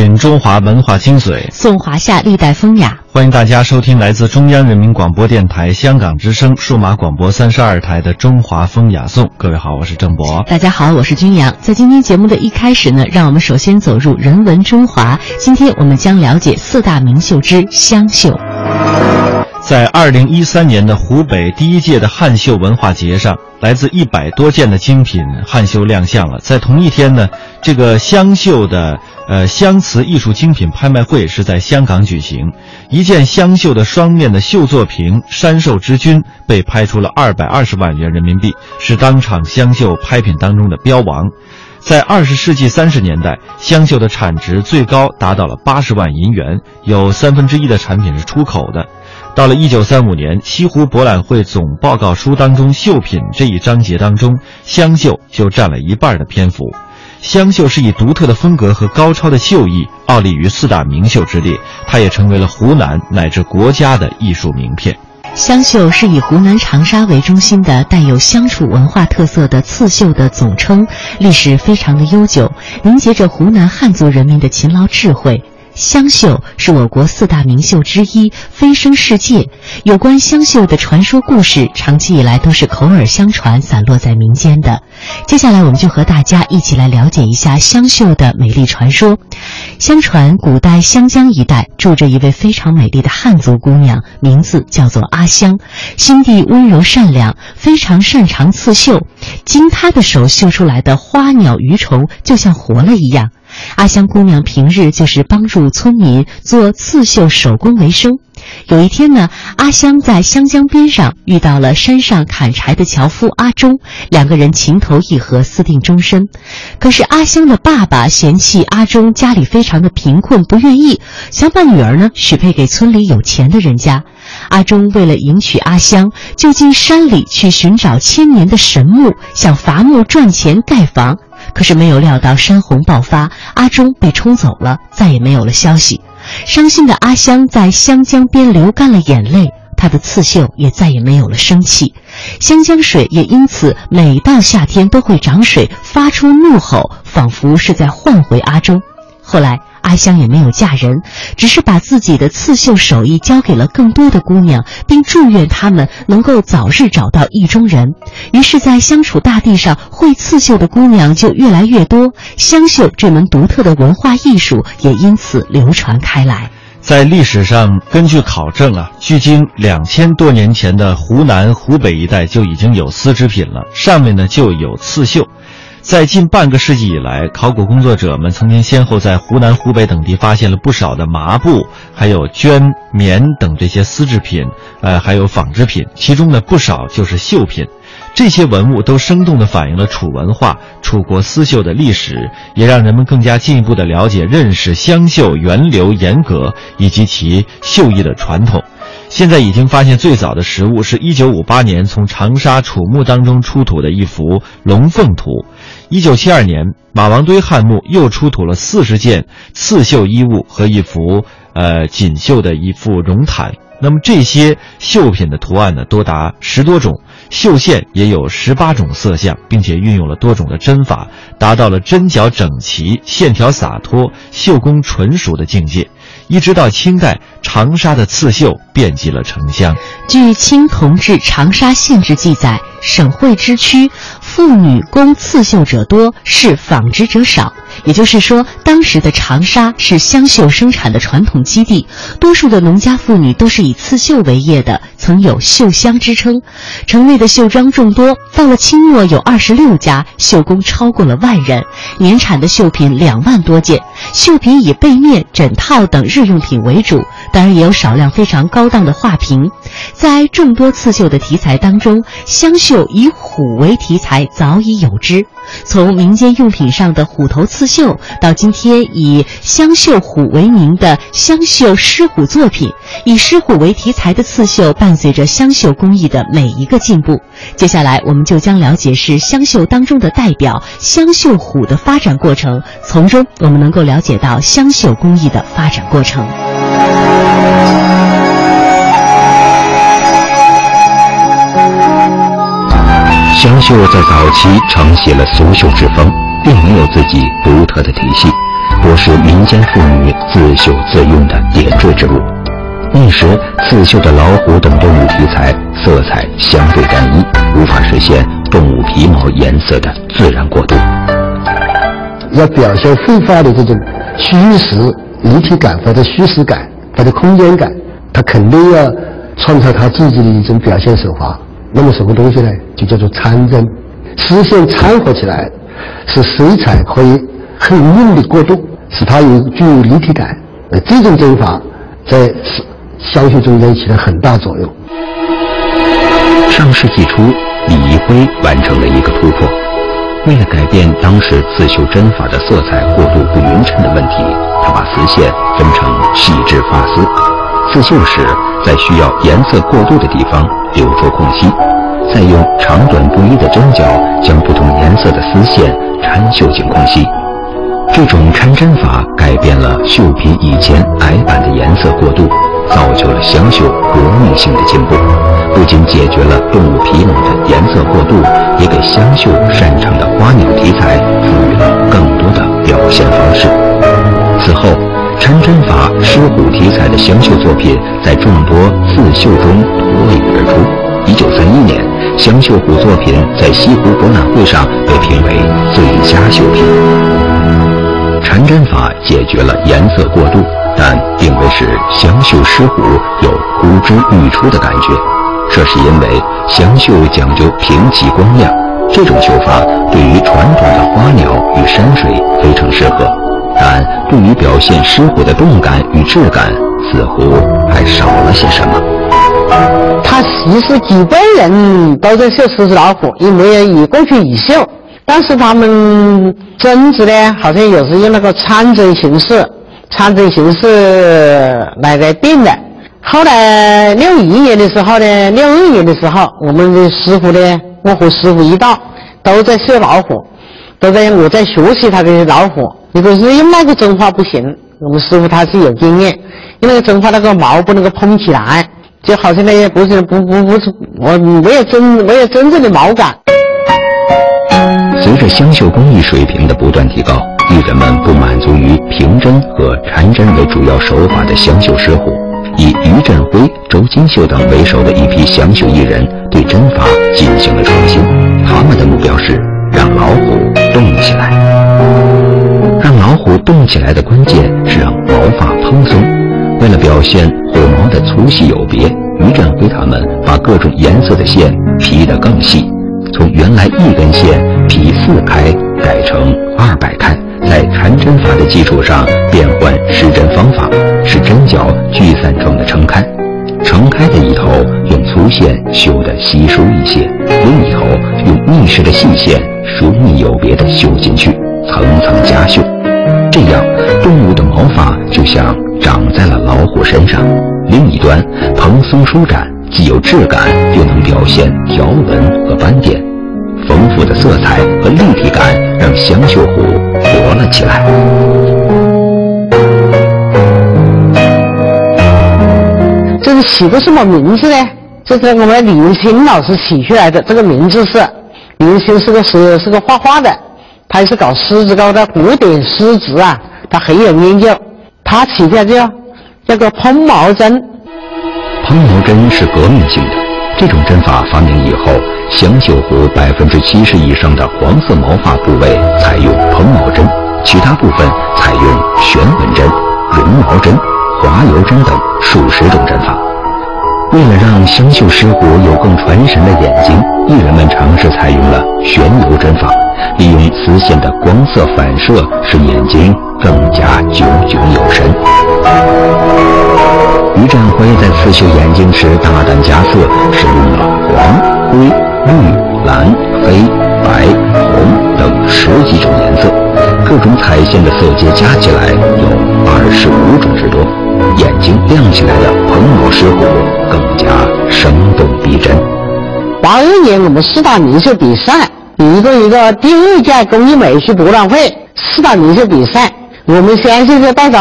品中华文化精髓，颂华夏历代风雅。欢迎大家收听来自中央人民广播电台香港之声数码广播三十二台的《中华风雅颂》。各位好，我是郑博。大家好，我是君阳。在今天节目的一开始呢，让我们首先走入人文中华。今天我们将了解四大名秀之湘绣。在二零一三年的湖北第一届的汉绣文化节上，来自一百多件的精品汉绣亮相了。在同一天呢，这个湘绣的呃湘瓷艺术精品拍卖会是在香港举行。一件湘绣的双面的绣作品“山寿之君”被拍出了二百二十万元人民币，是当场湘绣拍品当中的标王。在二十世纪三十年代，湘绣的产值最高达到了八十万银元，有三分之一的产品是出口的。到了一九三五年，西湖博览会总报告书当中绣品这一章节当中，湘绣就占了一半的篇幅。湘绣是以独特的风格和高超的绣艺，傲立于四大名绣之列，它也成为了湖南乃至国家的艺术名片。湘绣是以湖南长沙为中心的带有湘楚文化特色的刺绣的总称，历史非常的悠久，凝结着湖南汉族人民的勤劳智慧。湘绣是我国四大名绣之一，飞升世界。有关湘绣的传说故事，长期以来都是口耳相传，散落在民间的。接下来，我们就和大家一起来了解一下湘绣的美丽传说。相传，古代湘江一带住着一位非常美丽的汉族姑娘，名字叫做阿香，心地温柔善良，非常擅长刺绣。经她的手绣出来的花鸟鱼虫，就像活了一样。阿香姑娘平日就是帮助村民做刺绣手工为生。有一天呢，阿香在湘江边上遇到了山上砍柴的樵夫阿忠，两个人情投意合，私定终身。可是阿香的爸爸嫌弃阿忠家里非常的贫困，不愿意，想把女儿呢许配给村里有钱的人家。阿忠为了迎娶阿香，就进山里去寻找千年的神木，想伐木赚钱盖房。可是没有料到山洪爆发，阿忠被冲走了，再也没有了消息。伤心的阿香在湘江边流干了眼泪，她的刺绣也再也没有了生气。湘江水也因此每到夏天都会涨水，发出怒吼，仿佛是在唤回阿忠。后来，阿香也没有嫁人，只是把自己的刺绣手艺交给了更多的姑娘，并祝愿她们能够早日找到意中人。于是，在湘楚大地上，会刺绣的姑娘就越来越多，湘绣这门独特的文化艺术也因此流传开来。在历史上，根据考证啊，距今两千多年前的湖南、湖北一带就已经有丝织品了，上面呢就有刺绣。在近半个世纪以来，考古工作者们曾经先后在湖南、湖北等地发现了不少的麻布，还有绢、棉等这些丝制品，呃，还有纺织品，其中呢不少就是绣品。这些文物都生动地反映了楚文化、楚国丝绣的历史，也让人们更加进一步地了解、认识湘绣源流严格以及其绣艺的传统。现在已经发现最早的实物是一九五八年从长沙楚墓当中出土的一幅《龙凤图》。一九七二年，马王堆汉墓又出土了四十件刺绣衣物和一幅呃锦绣的一副绒毯。那么这些绣品的图案呢，多达十多种，绣线也有十八种色相，并且运用了多种的针法，达到了针脚整齐、线条洒脱、绣工纯熟的境界。一直到清代，长沙的刺绣遍及了城乡。据《清同治长沙县志》记载，省会之区，妇女工刺绣者多，是纺织者少。也就是说，当时的长沙是湘绣生产的传统基地，多数的农家妇女都是以刺绣为业的，曾有“绣乡”之称。城内的绣庄众多，到了清末有二十六家，绣工超过了万人，年产的绣品两万多件。绣品以被面、枕套等日用品为主，当然也有少量非常高档的画屏。在众多刺绣的题材当中，湘绣以虎为题材早已有之。从民间用品上的虎头刺绣，绣到今天以湘绣虎为名的湘绣狮虎作品以狮虎为题材的刺绣伴随着湘绣工艺的每一个进步。接下来我们就将了解是湘绣当中的代表湘绣虎的发展过程从中我们能够了解到湘绣工艺的发展过程。湘绣在早期承袭了苏绣之风。并没有自己独特的体系，多是民间妇女自绣自用的点缀之物。那时刺绣的老虎等动物题材色彩相对单一，无法实现动物皮毛颜色的自然过渡。要表现绘画的这种虚实立体感或者虚实感或者空间感，他肯定要创造他自己的一种表现手法。那么什么东西呢？就叫做参针，丝线掺和起来，使水彩可以很硬的过渡，使它有具有立体感。呃，这种针法在香绣中间起了很大作用。上世纪初，李仪辉完成了一个突破，为了改变当时刺绣针法的色彩过渡不匀称的问题，他把丝线分成细致发丝，刺绣时在需要颜色过渡的地方。留出空隙，再用长短不一的针脚将不同颜色的丝线缠绣进空隙。这种缠针法改变了绣品以前矮板的颜色过渡，造就了湘绣革命性的进步。不仅解决了动物皮毛的颜色过渡，也给湘绣擅长的花鸟题材赋予了更多的表现方式。此后，缠针法狮虎题材的湘绣作品在众多刺绣中脱颖而出。一九三一年，湘绣虎作品在西湖博览会上被评为最佳绣品。缠针法解决了颜色过渡，但并未使湘绣狮虎有呼之欲出的感觉。这是因为湘绣讲究平齐光亮，这种绣法对于传统的花鸟与山水非常适合。但对于表现狮虎的动感与质感，似乎还少了些什么。他其实几辈人都在绣狮子老虎，也没有以过去以绣。但是他们针织呢，好像也是用那个参针形式，参针形式来来定的。后来六一年的时候呢，六二年的时候，我们的师傅呢，我和师傅一道都在绣老虎，都在我在学习他的老虎。如果是用那个针法不行，我们师傅他是有经验，用那个针法那个毛不能够蓬起来，就好像那些不是不不不是我没有真没有真正的毛感。随着湘绣工艺水平的不断提高，艺人们不满足于平针和缠针为主要手法的湘绣师傅，以于振辉、周金秀等为首的一批湘绣艺人对针法进行了创新。他们的目标是让老虎动起来。让老虎动起来的关键是让毛发蓬松。为了表现虎毛的粗细有别，于振辉他们把各种颜色的线劈得更细，从原来一根线劈四开改成二百开，在缠针法的基础上变换施针方法，使针脚聚散状的撑开。撑开的一头用粗线绣得稀疏一些，另一头用密实的细线疏密有别地绣进去。层层加绣，这样动物的毛发就像在了老虎身上。另一端蓬松舒展，既有质感，又能表现条纹和斑点，丰富的色彩和立体感让香绣虎活了起来。这是起个什么名字呢？这是我们李云清老师起出来的。这个名字是李云清是个是是个画画的。他也是搞狮子高的古典狮子啊，他很有研究。他起的叫叫个蓬毛针。蓬毛针是革命性的，这种针法发明以后，香绣虎百分之七十以上的黄色毛发部位采用蓬毛针，其他部分采用旋纹针、绒毛针、滑油针等数十种针法。为了让香绣狮虎有更传神的眼睛，艺人们尝试采用了旋油针法。利用丝线的光色反射，使眼睛更加炯炯有神。于占辉在刺绣眼睛时大胆加色，使用了黄、灰、绿、蓝、黑、白、红等十几种颜色，各种彩线的色阶加起来有二十五种之多。眼睛亮起来的蓬毛狮虎更加生动逼真。八二年我们四大名绣比赛。一个一个第二届工艺美术博览会四大名绣比赛，我们乡县就带着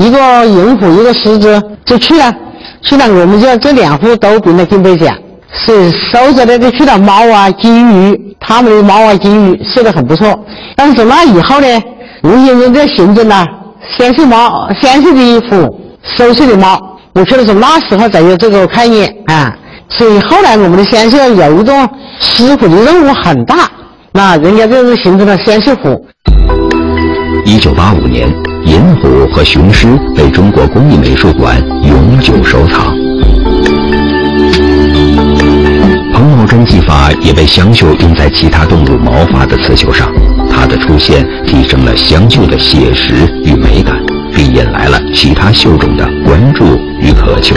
一个银虎，一个狮子就去了，去了我们就这两户都评了金杯奖。是收着那个去了猫啊、金鱼，他们的猫啊、金鱼写的很不错。但是从那以后呢，无形中的形成了先是猫、先是的虎、收血的猫。我觉得从那时候才有这个概念啊。所以后来我们的鲜血有一种师傅的任务很大，那人家就是形成了先是虎。一九八五年，银虎和雄狮被中国工艺美术馆永久收藏。彭毛针技法也被香绣用在其他动物毛发的刺绣上，它的出现提升了香绣的写实与美感，并引来了其他绣种的关注与渴求。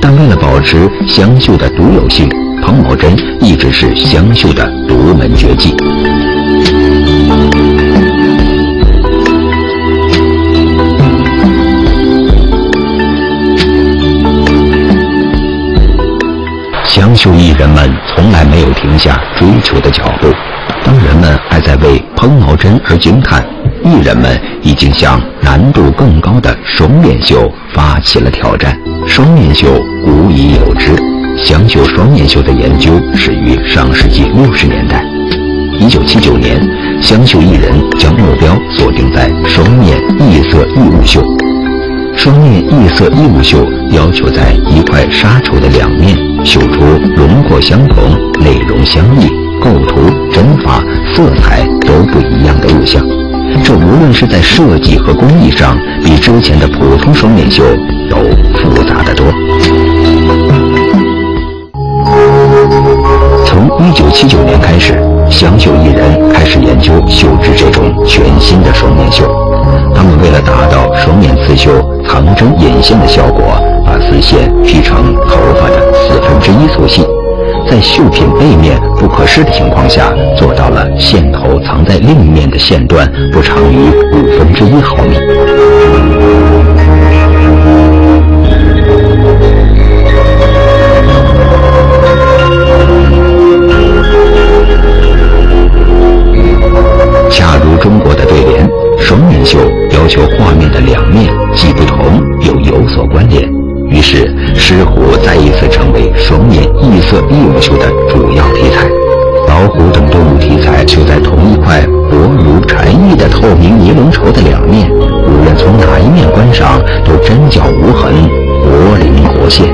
但为了保持香绣的独有性，彭毛针一直是香绣的独门绝技。绣艺人们从来没有停下追求的脚步。当人们还在为蓬毛针而惊叹，艺人们已经向难度更高的双面绣发起了挑战。双面绣古已有之，湘绣双面绣的研究始于上世纪六十年代。一九七九年，湘绣艺人将目标锁定在双面异色异物绣。双面异色异物绣要求在一块纱绸的两面绣出轮廓相同、内容相异、构图、针法、色彩都不一样的物象。这无论是在设计和工艺上，比之前的普通双面绣都复杂得多。从一九七九年开始，湘绣艺人开始研究绣制这种全新的双面绣。他们为了达到双面刺绣藏针引线的效果，把丝线劈成头发的四分之一粗细，在绣品背面不可视的情况下，做到了线头藏在另一面的线段不长于五分之一毫米。狮虎再一次成为双面异色异物绣的主要题材。老虎等动物题材就在同一块薄如蝉翼的透明尼龙绸的两面，无论从哪一面观赏，都针脚无痕，活灵活现。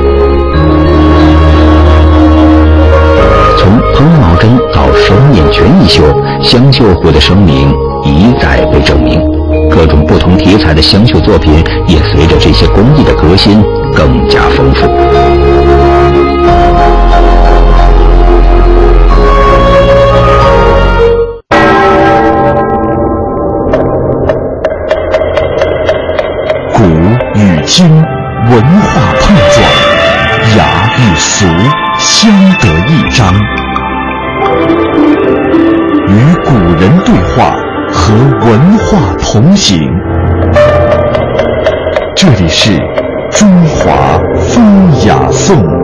从蓬毛针到双面全异绣，湘绣虎的声名一再被证明。各种不同题材的香绣作品也随着这些工艺的革新更加丰富。古与今，文化碰撞，雅与俗相得益和文化同行。这里是中华风雅颂。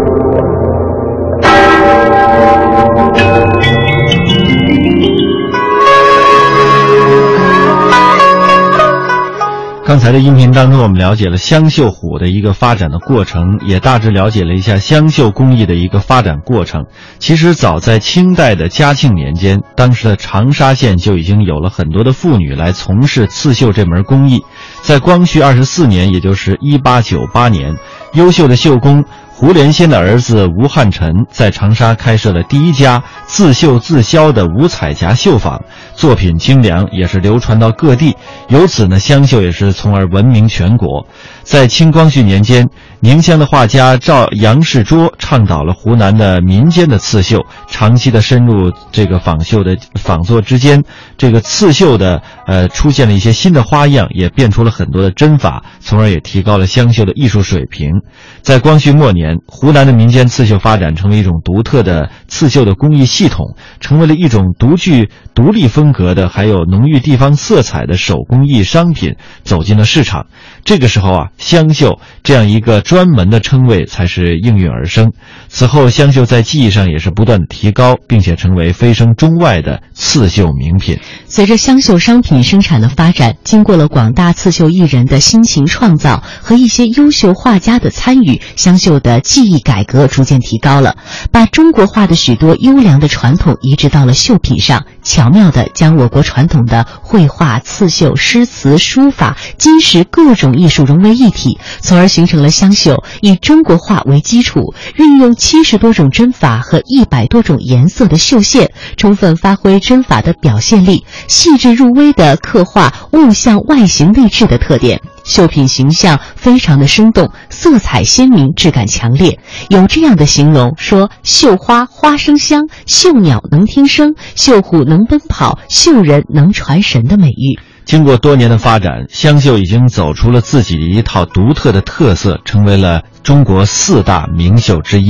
刚才的音频当中，我们了解了湘绣虎的一个发展的过程，也大致了解了一下湘绣工艺的一个发展过程。其实早在清代的嘉庆年间，当时的长沙县就已经有了很多的妇女来从事刺绣这门工艺。在光绪二十四年，也就是一八九八年，优秀的绣工。胡连仙的儿子吴汉臣在长沙开设了第一家自绣自销的五彩夹绣坊，作品精良，也是流传到各地。由此呢，湘绣也是从而闻名全国。在清光绪年间，宁乡的画家赵杨世卓倡导了湖南的民间的刺绣，长期的深入这个仿绣的仿作之间，这个刺绣的呃出现了一些新的花样，也变出了很多的针法，从而也提高了湘绣的艺术水平。在光绪末年。湖南的民间刺绣发展成为一种独特的刺绣的工艺系统，成为了一种独具独立风格的、还有浓郁地方色彩的手工艺商品，走进了市场。这个时候啊，湘绣这样一个专门的称谓才是应运而生。此后，香绣在技艺上也是不断提高，并且成为飞升中外的刺绣名品。随着香绣商品生产的发展，经过了广大刺绣艺人的辛勤创造和一些优秀画家的参与，香绣的技艺改革逐渐提高了，把中国画的许多优良的传统移植到了绣品上，巧妙地将我国传统的绘画、刺绣、诗词、书法、金石各种艺术融为一体，从而形成了湘绣以中国画为基础，运用七十多种针法和一百多种颜色的绣线，充分发挥针法的表现力。细致入微地刻画物象外形内质的特点，绣品形象非常的生动，色彩鲜明，质感强烈。有这样的形容说：绣花花生香，绣鸟能听声，绣虎能奔跑，绣人能传神的美誉。经过多年的发展，湘绣已经走出了自己的一套独特的特色，成为了中国四大名绣之一。